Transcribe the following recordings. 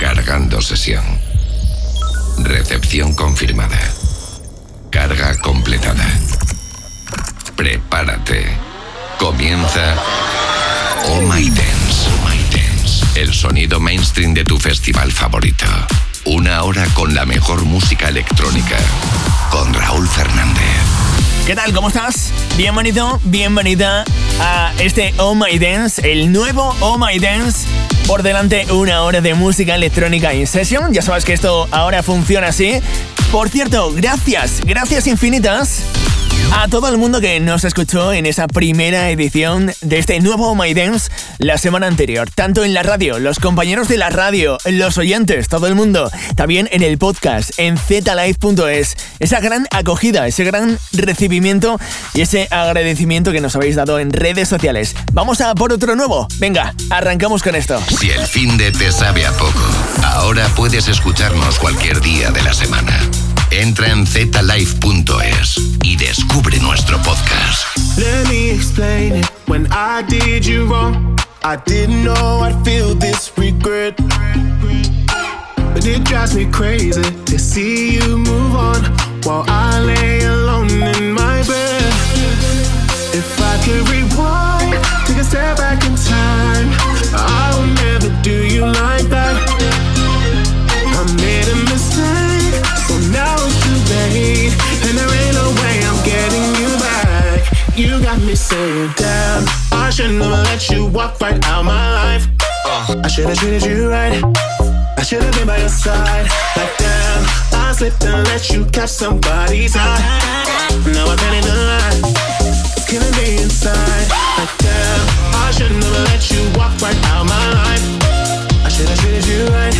Cargando sesión. Recepción confirmada. Carga completada. Prepárate. Comienza Oh My Dance. Oh My Dance. El sonido mainstream de tu festival favorito. Una hora con la mejor música electrónica. Con Raúl Fernández. ¿Qué tal? ¿Cómo estás? Bienvenido, bienvenida a este Oh My Dance, el nuevo Oh My Dance. Por delante una hora de música electrónica in session. Ya sabes que esto ahora funciona así. Por cierto, gracias, gracias infinitas a todo el mundo que nos escuchó en esa primera edición de este nuevo My Dance la semana anterior, tanto en la radio, los compañeros de la radio, los oyentes, todo el mundo, también en el podcast, en zlive.es, esa gran acogida, ese gran recibimiento y ese agradecimiento que nos habéis dado en redes sociales. Vamos a por otro nuevo. Venga, arrancamos con esto. Si el fin de te sabe a poco, ahora puedes escucharnos cualquier día de la semana. Entra en zlife.es y descubre nuestro podcast. Let me explain it. When I did you wrong, I didn't know I'd feel this regret. But it drives me crazy to see you move on while I lay alone in my bed. If I could saying, damn, I should never let you walk right out my life. I should have treated you right. I should have been by your side. Like damn, I slipped and let you catch somebody's eye. Now I can't lie. It's killing me inside. Like damn, I should never let you walk right out my life. I should have treated you right.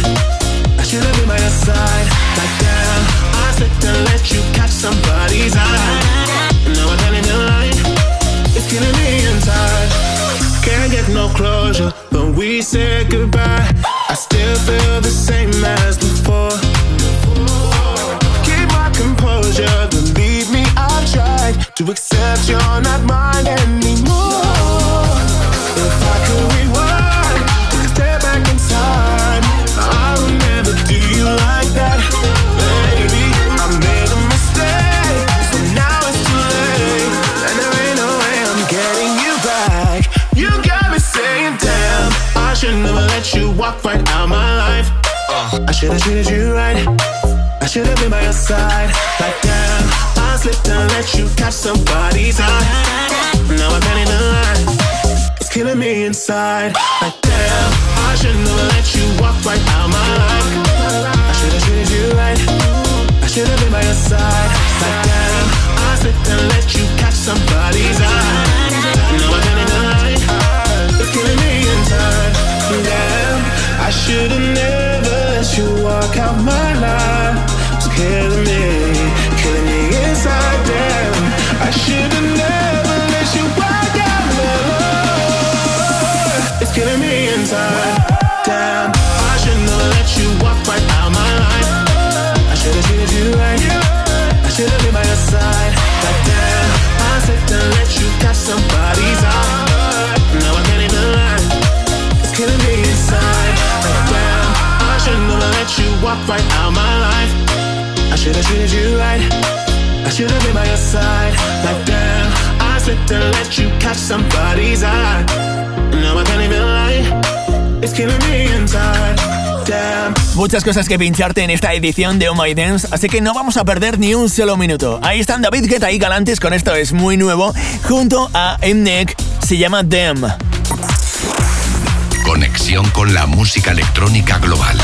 I should have been by your side. Like damn, I slipped and let you catch somebody's eye. Now I can't. It's killing me inside. Can't get no closure when we say goodbye. I still feel the same as before. Keep my composure, believe me, I've tried to accept you're not mine anymore. I should have treated you right. I should have been by your side. Like damn, I slipped and let you catch somebody's eye. Now I can't even lie. It's killing me inside. Like damn, I should never let you walk right out my life. Somebody's eye. Now I can't even lie. It's killing me inside. Damn. Muchas cosas que pincharte en esta edición de Oh My Dance, así que no vamos a perder ni un solo minuto. Ahí están David Guetta y Galantes con esto es muy nuevo, junto a Mnek, se llama Them. Conexión con la música electrónica global.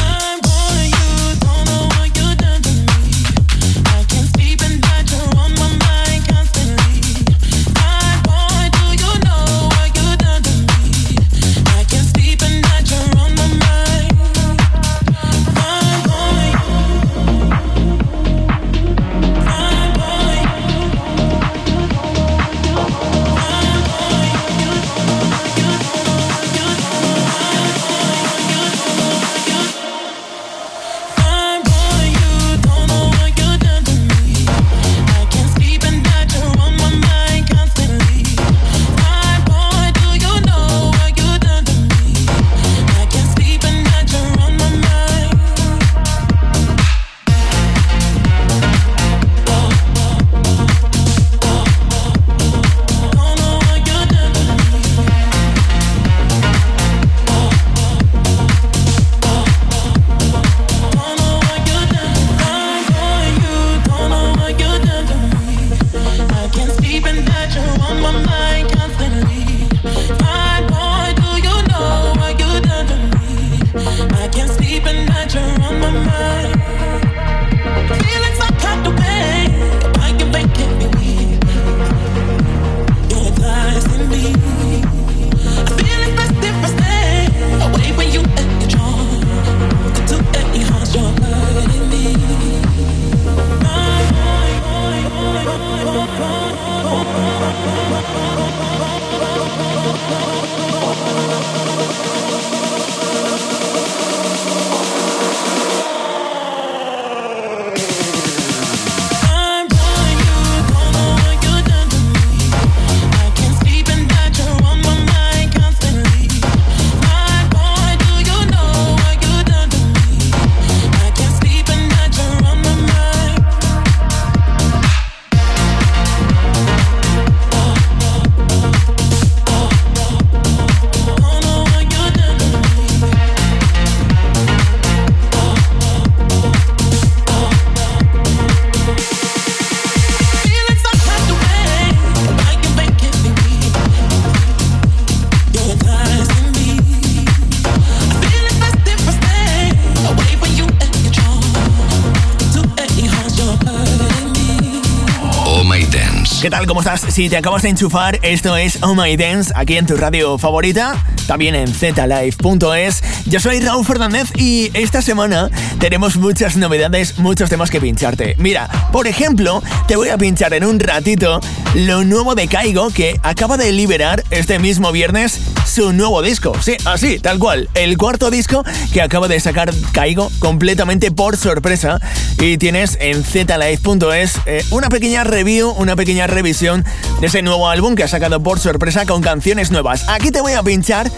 Si te acabas de enchufar, esto es Oh My Dance, aquí en tu radio favorita, también en zlive.es. Yo soy Raúl Fernández y esta semana tenemos muchas novedades, muchos temas que pincharte. Mira, por ejemplo, te voy a pinchar en un ratito lo nuevo de Caigo que acaba de liberar este mismo viernes su nuevo disco. Sí, así, tal cual. El cuarto disco que acaba de sacar Caigo completamente por sorpresa y tienes en zlive.es eh, una pequeña review, una pequeña revisión de ese nuevo álbum que ha sacado por sorpresa con canciones nuevas. Aquí te voy a pinchar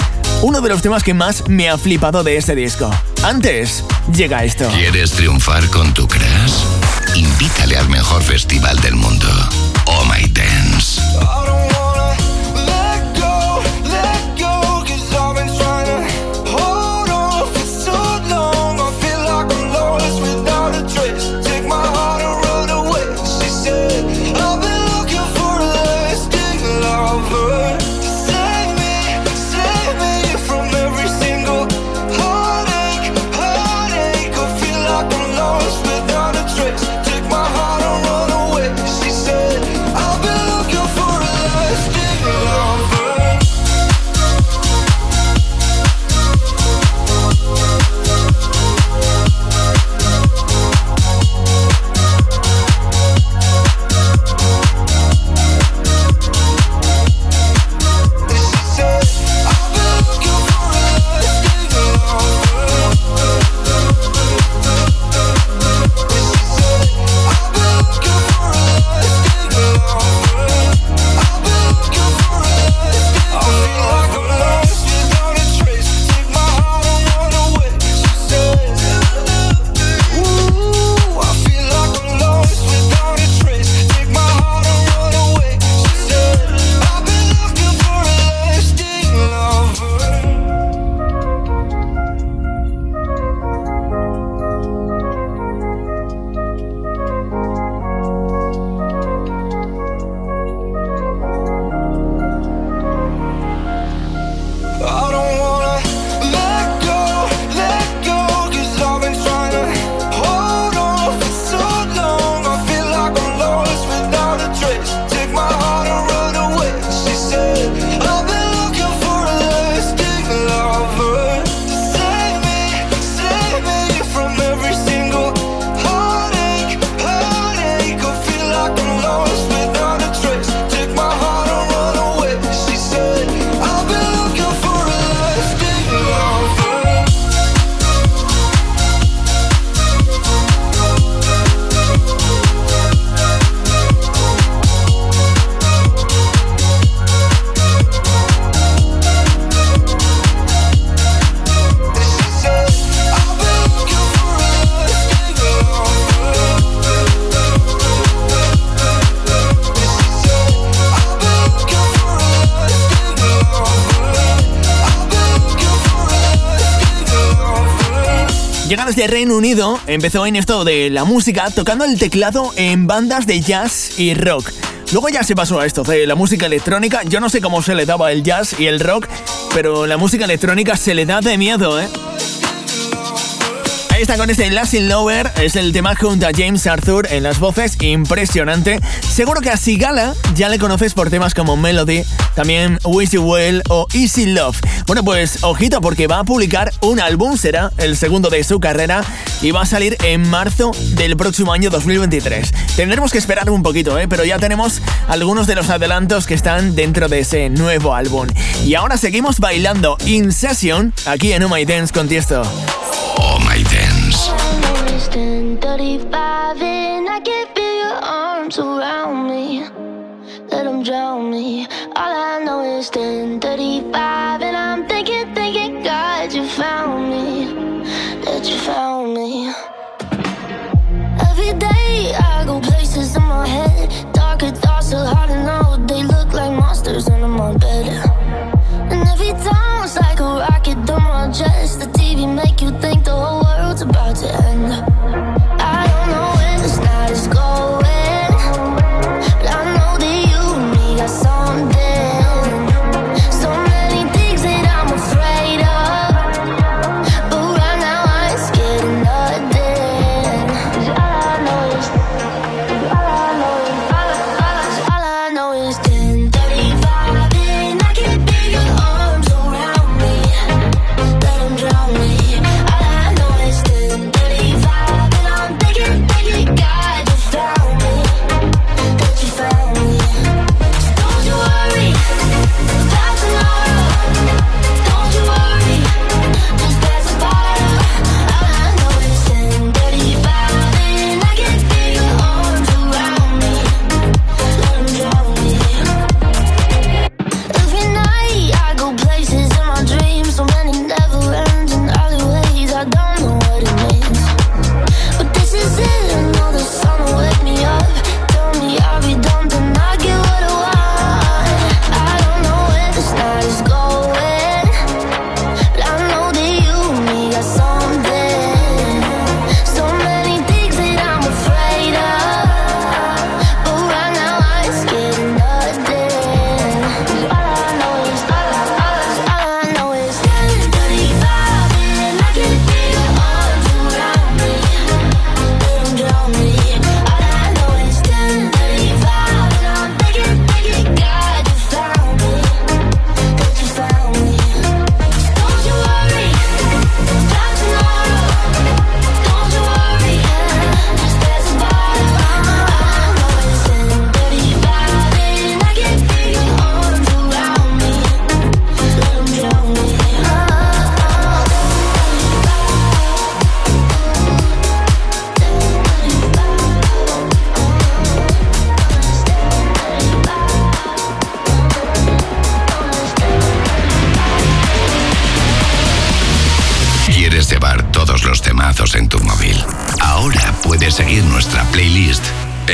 uno de los temas que más me ha flipado de este disco. Antes, llega esto. ¿Quieres triunfar con tu crush? Invítale al mejor festival del mundo. Oh My Dance. Reino Unido empezó en esto de la música tocando el teclado en bandas de jazz y rock. Luego ya se pasó a esto de la música electrónica. Yo no sé cómo se le daba el jazz y el rock, pero la música electrónica se le da de miedo, ¿eh? está con este Lassie Lower, es el tema junto a James Arthur en las voces, impresionante. Seguro que a Sigala ya le conoces por temas como Melody, también Wish You Well o Easy Love. Bueno, pues ojito porque va a publicar un álbum, será el segundo de su carrera y va a salir en marzo del próximo año 2023. Tendremos que esperar un poquito, ¿eh? pero ya tenemos algunos de los adelantos que están dentro de ese nuevo álbum. Y ahora seguimos bailando In Session aquí en Oh My Dance con Tiesto. Oh My Dance. Arms around me. Let them drown me. All I know is 10:35, and I'm thinking, thinking, God, you found me. That you found me. Every day I go places in my head. Darker thoughts are hard to know. They look like monsters under my bed. And every time it's like a rocket through my chest. The TV make you think the whole world's about to end.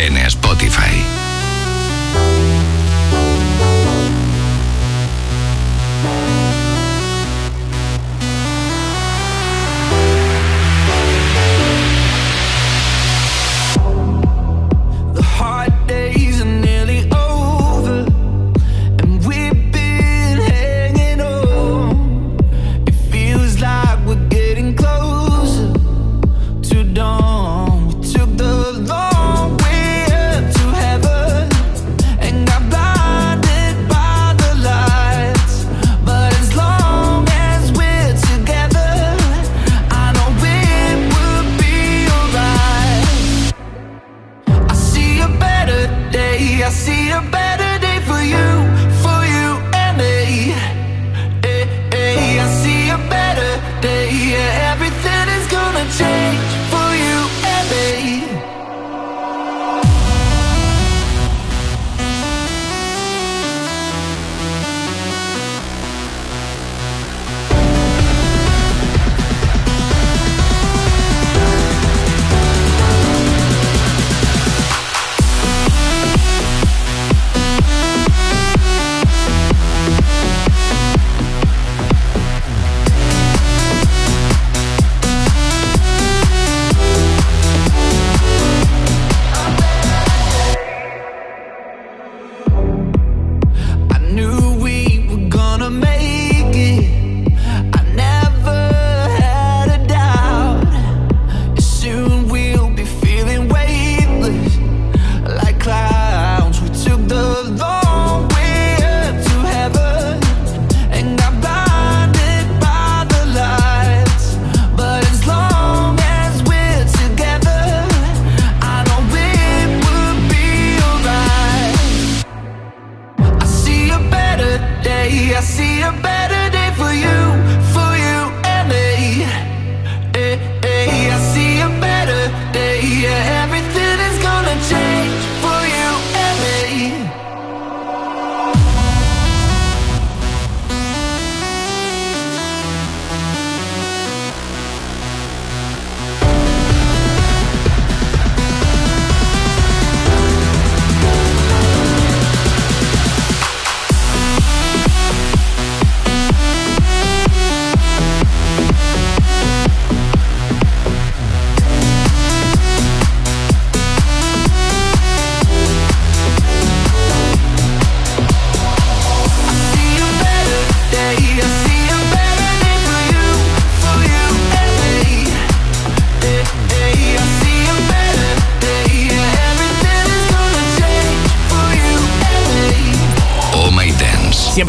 En Spotify.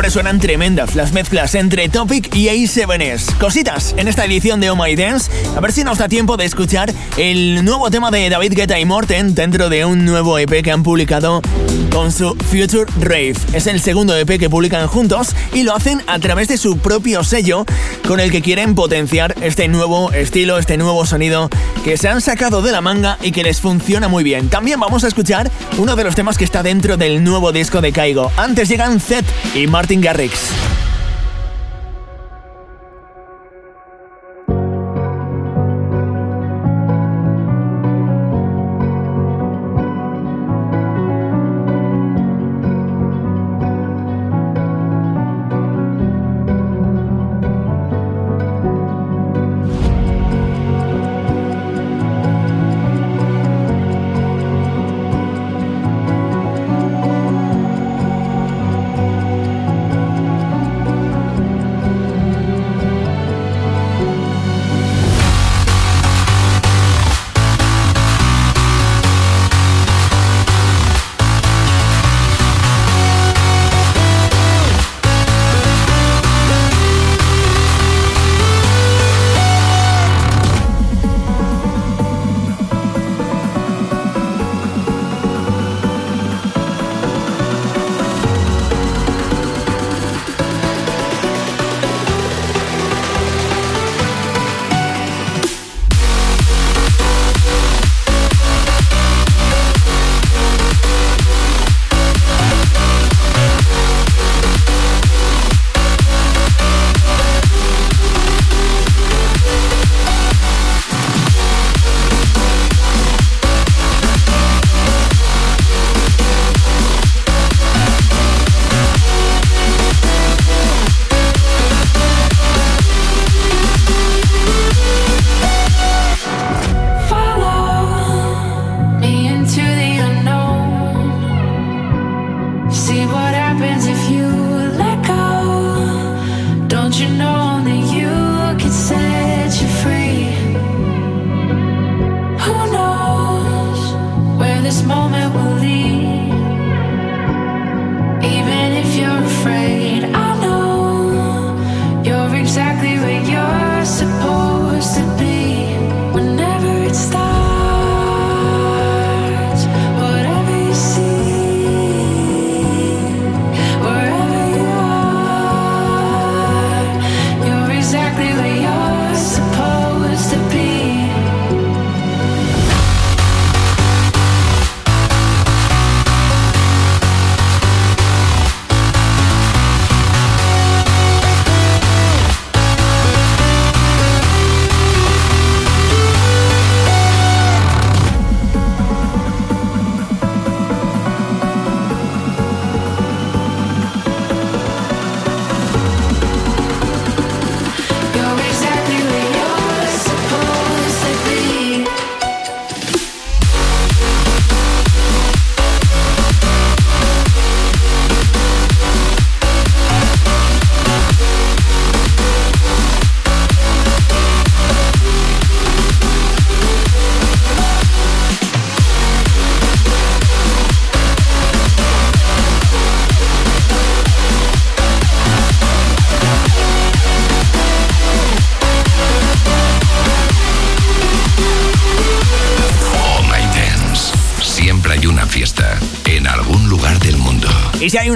Suenan tremendas las mezclas entre Topic y A7S. Cositas en esta edición de Oh My Dance. A ver si nos da tiempo de escuchar el nuevo tema de David Guetta y Morten dentro de un nuevo EP que han publicado con su Future Rave. Es el segundo EP que publican juntos y lo hacen a través de su propio sello con el que quieren potenciar este nuevo estilo, este nuevo sonido que se han sacado de la manga y que les funciona muy bien. También vamos a escuchar uno de los temas que está dentro del nuevo disco de Kaigo. Antes llegan Zed y Martin Garrix.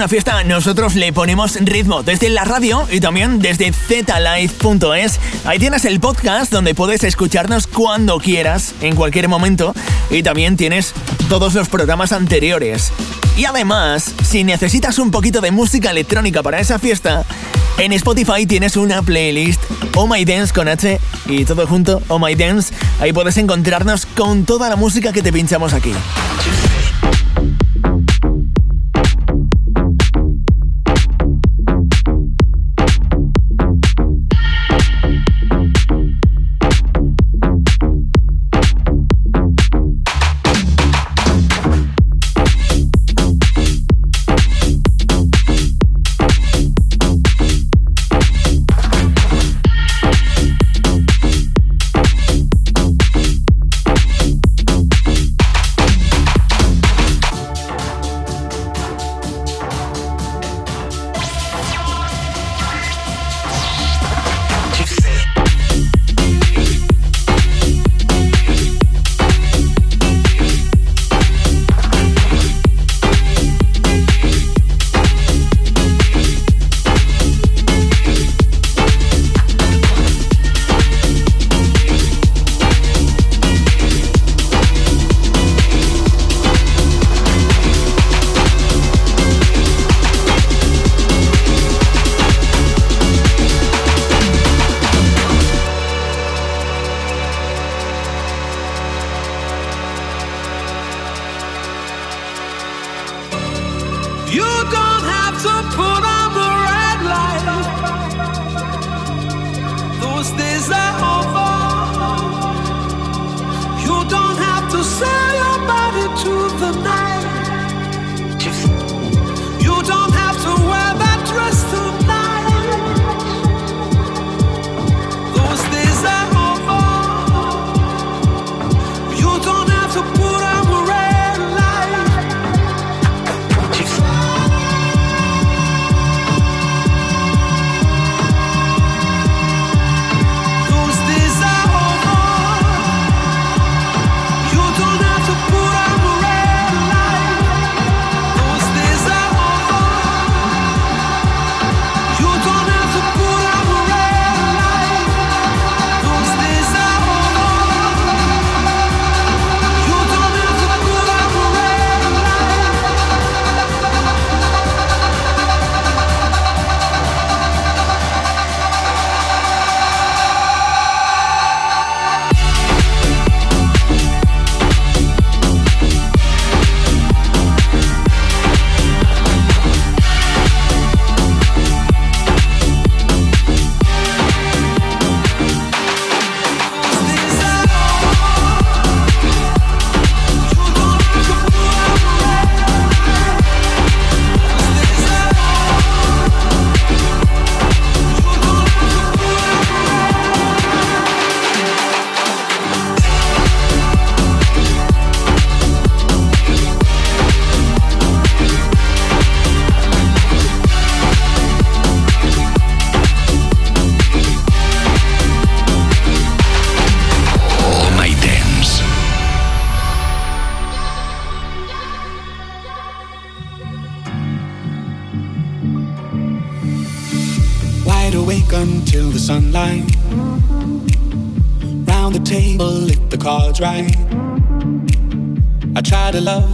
Una fiesta, nosotros le ponemos ritmo desde la radio y también desde zlive.es. Ahí tienes el podcast donde puedes escucharnos cuando quieras, en cualquier momento. Y también tienes todos los programas anteriores. Y además, si necesitas un poquito de música electrónica para esa fiesta, en Spotify tienes una playlist Oh My Dance con H y todo junto Oh My Dance. Ahí puedes encontrarnos con toda la música que te pinchamos aquí.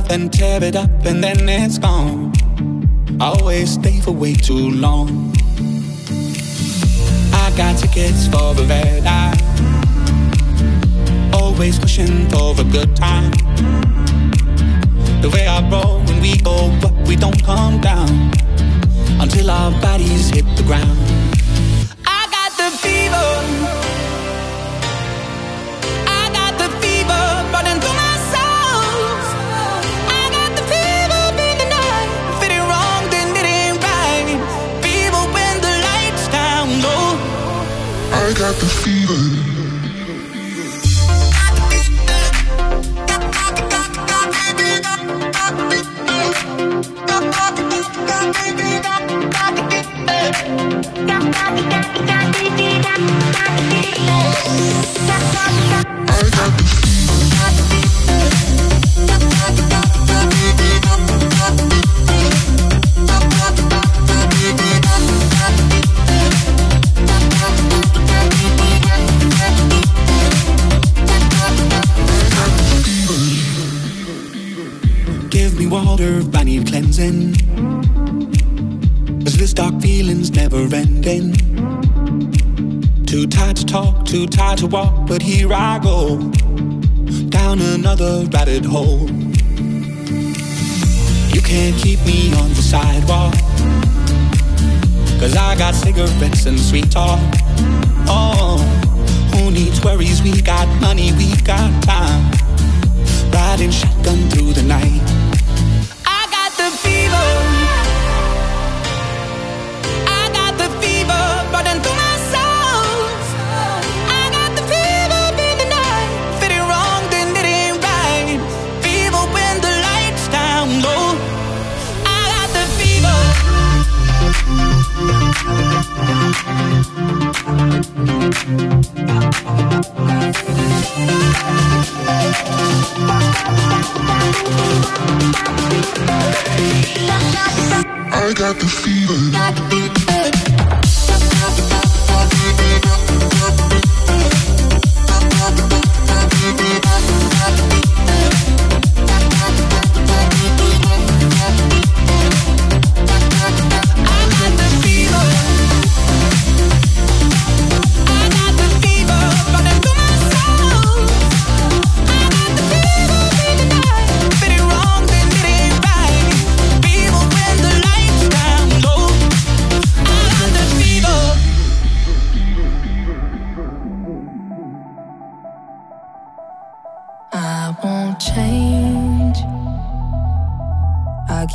Then tear it up and then it's gone. I always stay for way too long. I got tickets for the red eye. Always pushing for a good time. The way I roll when we go up, we don't come down until our bodies hit the ground. I got the feeling. Dark feeling's never ending. Too tired to talk, too tired to walk, but here I go. Down another rabbit hole. You can't keep me on the sidewalk. Cause I got cigarettes and sweet talk. Oh, who needs worries? We got money, we got time. Riding shotgun through the night. I got the fever.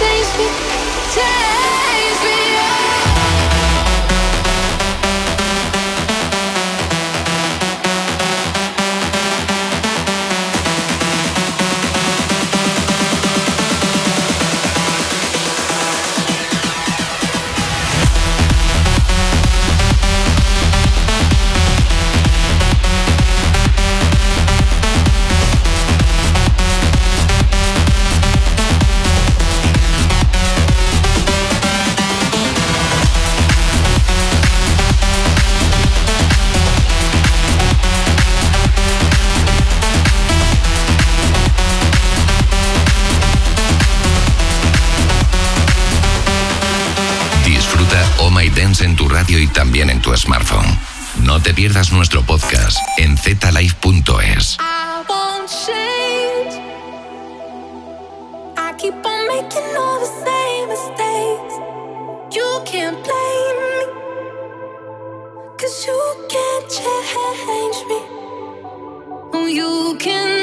change. Me, change me tu smartphone. No te pierdas nuestro podcast en zlife.es. you can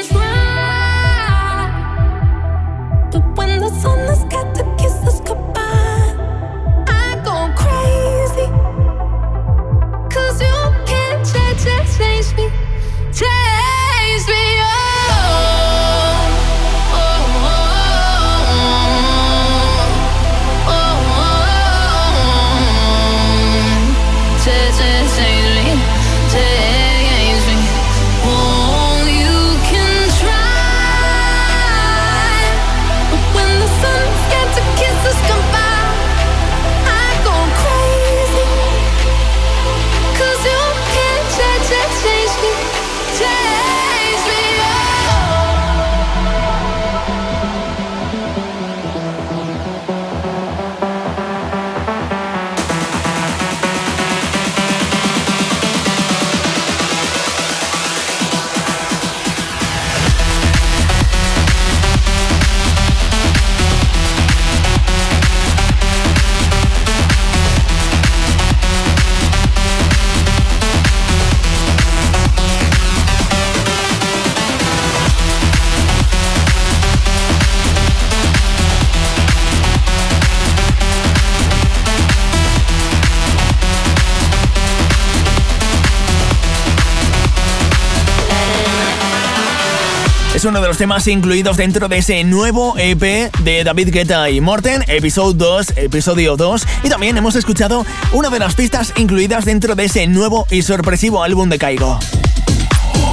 uno de los temas incluidos dentro de ese nuevo EP de David Guetta y Morten, episodio 2, episodio 2. Y también hemos escuchado una de las pistas incluidas dentro de ese nuevo y sorpresivo álbum de Kaigo.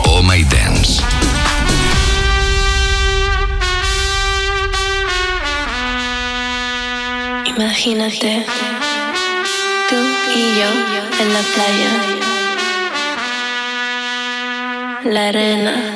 Oh My Dance. Imagínate, tú y yo en la playa, la arena,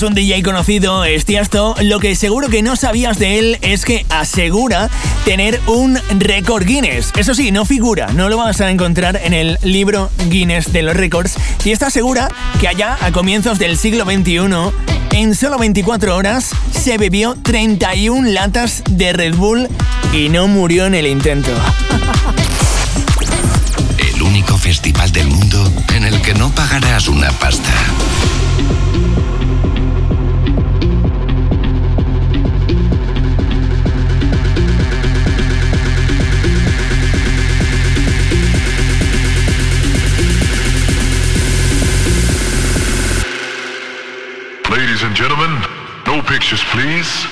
Es un DJ conocido, es Tiesto. Lo que seguro que no sabías de él es que asegura tener un récord Guinness. Eso sí, no figura, no lo vas a encontrar en el libro Guinness de los récords. Tiesto asegura que allá, a comienzos del siglo XXI, en solo 24 horas se bebió 31 latas de Red Bull y no murió en el intento. El único festival del mundo en el que no pagarás una pasta. Please.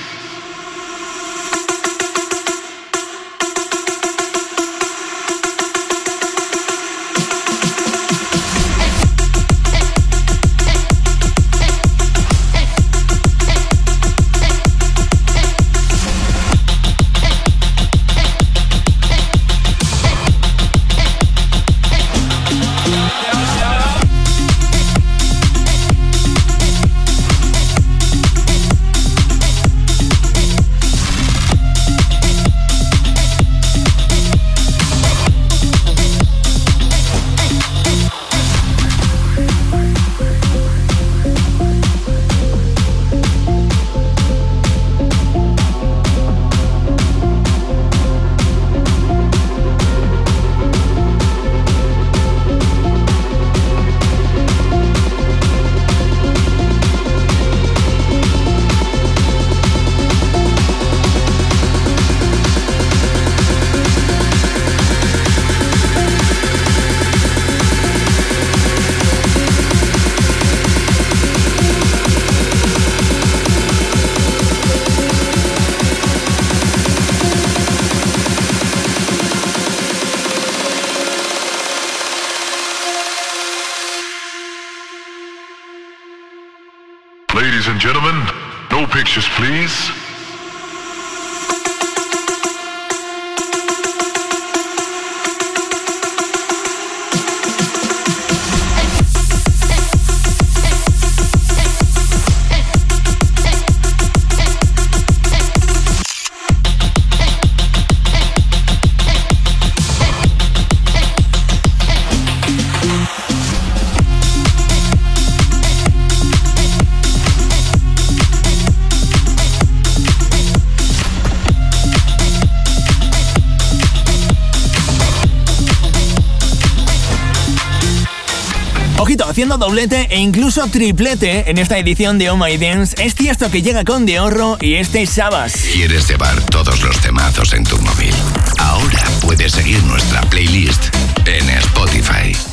Haciendo doblete e incluso triplete en esta edición de Oh My Dance es Tiesto que llega con De Horro y este Sabas. ¿Quieres llevar todos los temazos en tu móvil? Ahora puedes seguir nuestra playlist en Spotify.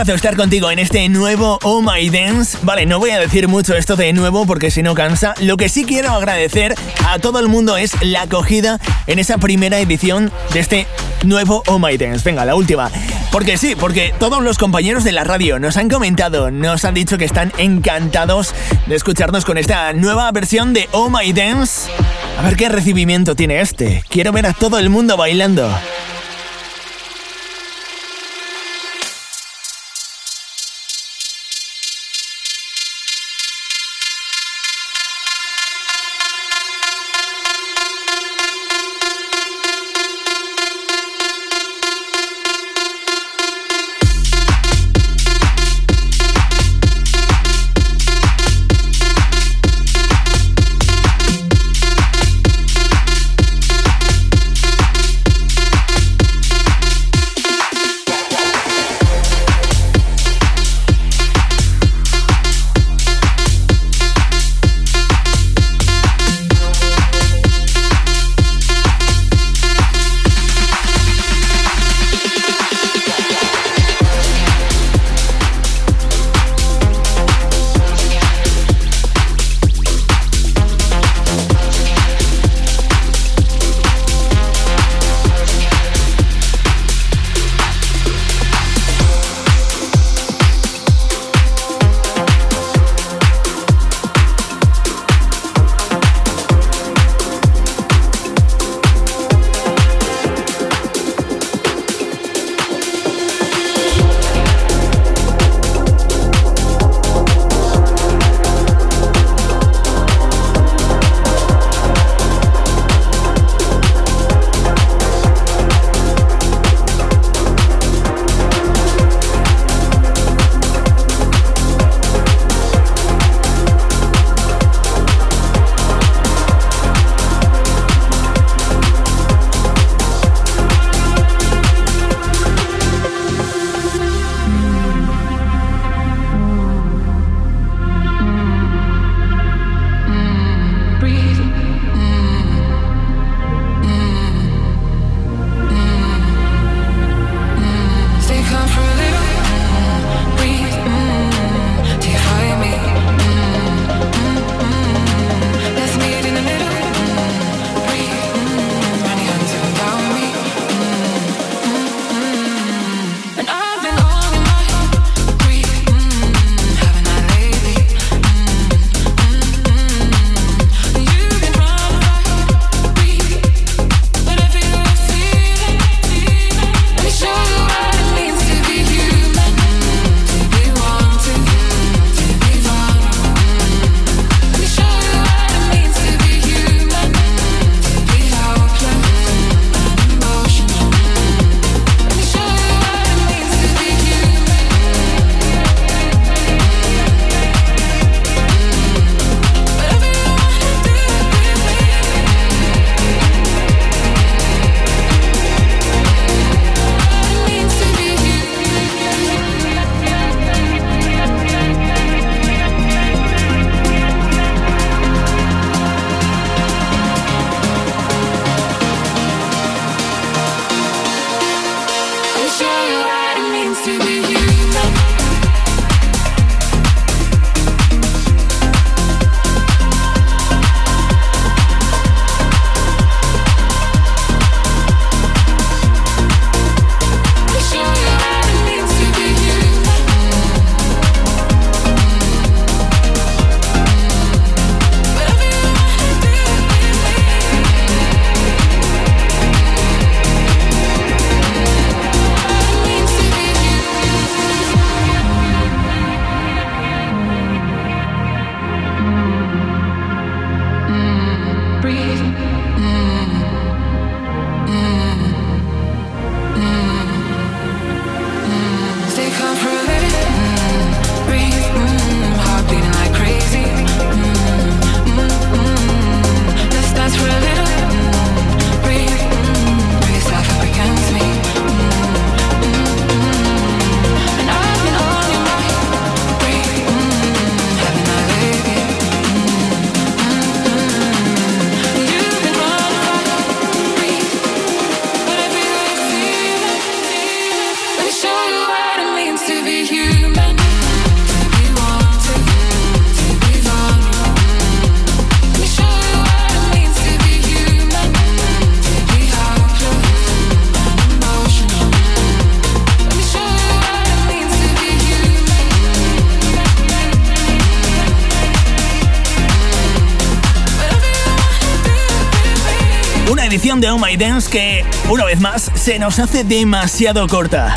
Lujazo estar contigo en este nuevo Oh My Dance. Vale, no voy a decir mucho esto de nuevo porque si no cansa. Lo que sí quiero agradecer a todo el mundo es la acogida en esa primera edición de este nuevo Oh My Dance. Venga, la última. Porque sí, porque todos los compañeros de la radio nos han comentado, nos han dicho que están encantados de escucharnos con esta nueva versión de Oh My Dance. A ver qué recibimiento tiene este. Quiero ver a todo el mundo bailando. De Oh My Dance que, una vez más, se nos hace demasiado corta.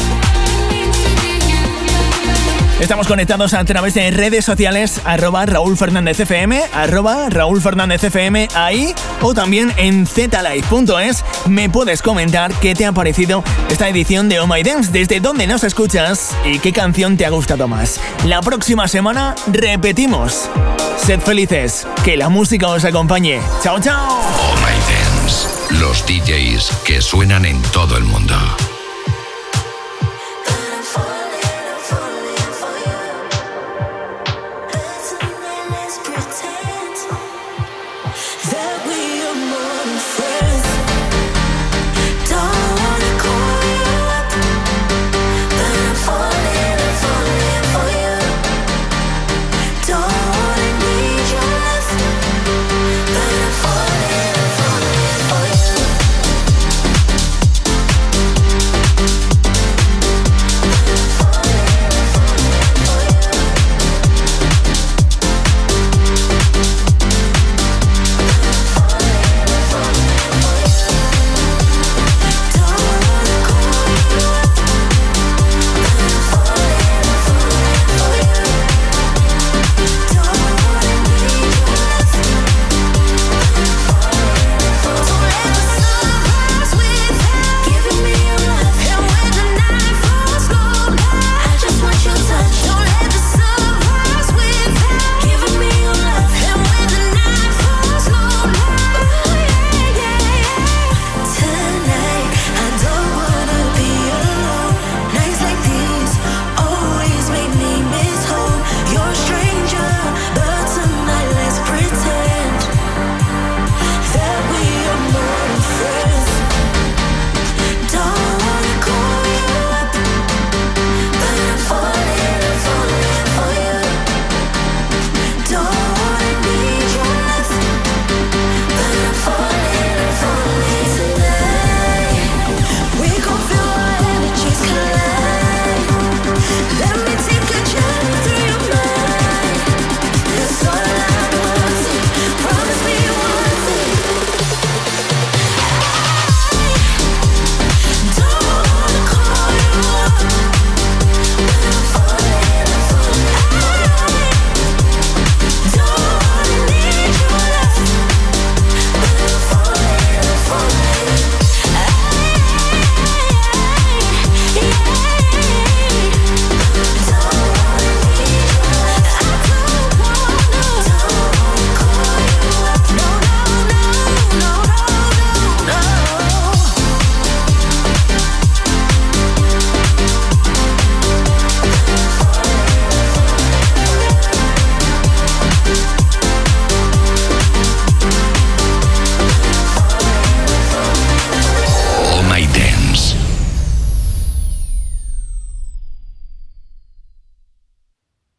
Estamos conectados a través de redes sociales arroba Raúl Fernández FM, arroba Raúl Fernández FM ahí o también en zlive.es me puedes comentar qué te ha parecido esta edición de Oh My Dance, desde dónde nos escuchas y qué canción te ha gustado más. La próxima semana repetimos. Sed felices, que la música os acompañe. Chao, chao. Oh los DJs que suenan en todo el mundo.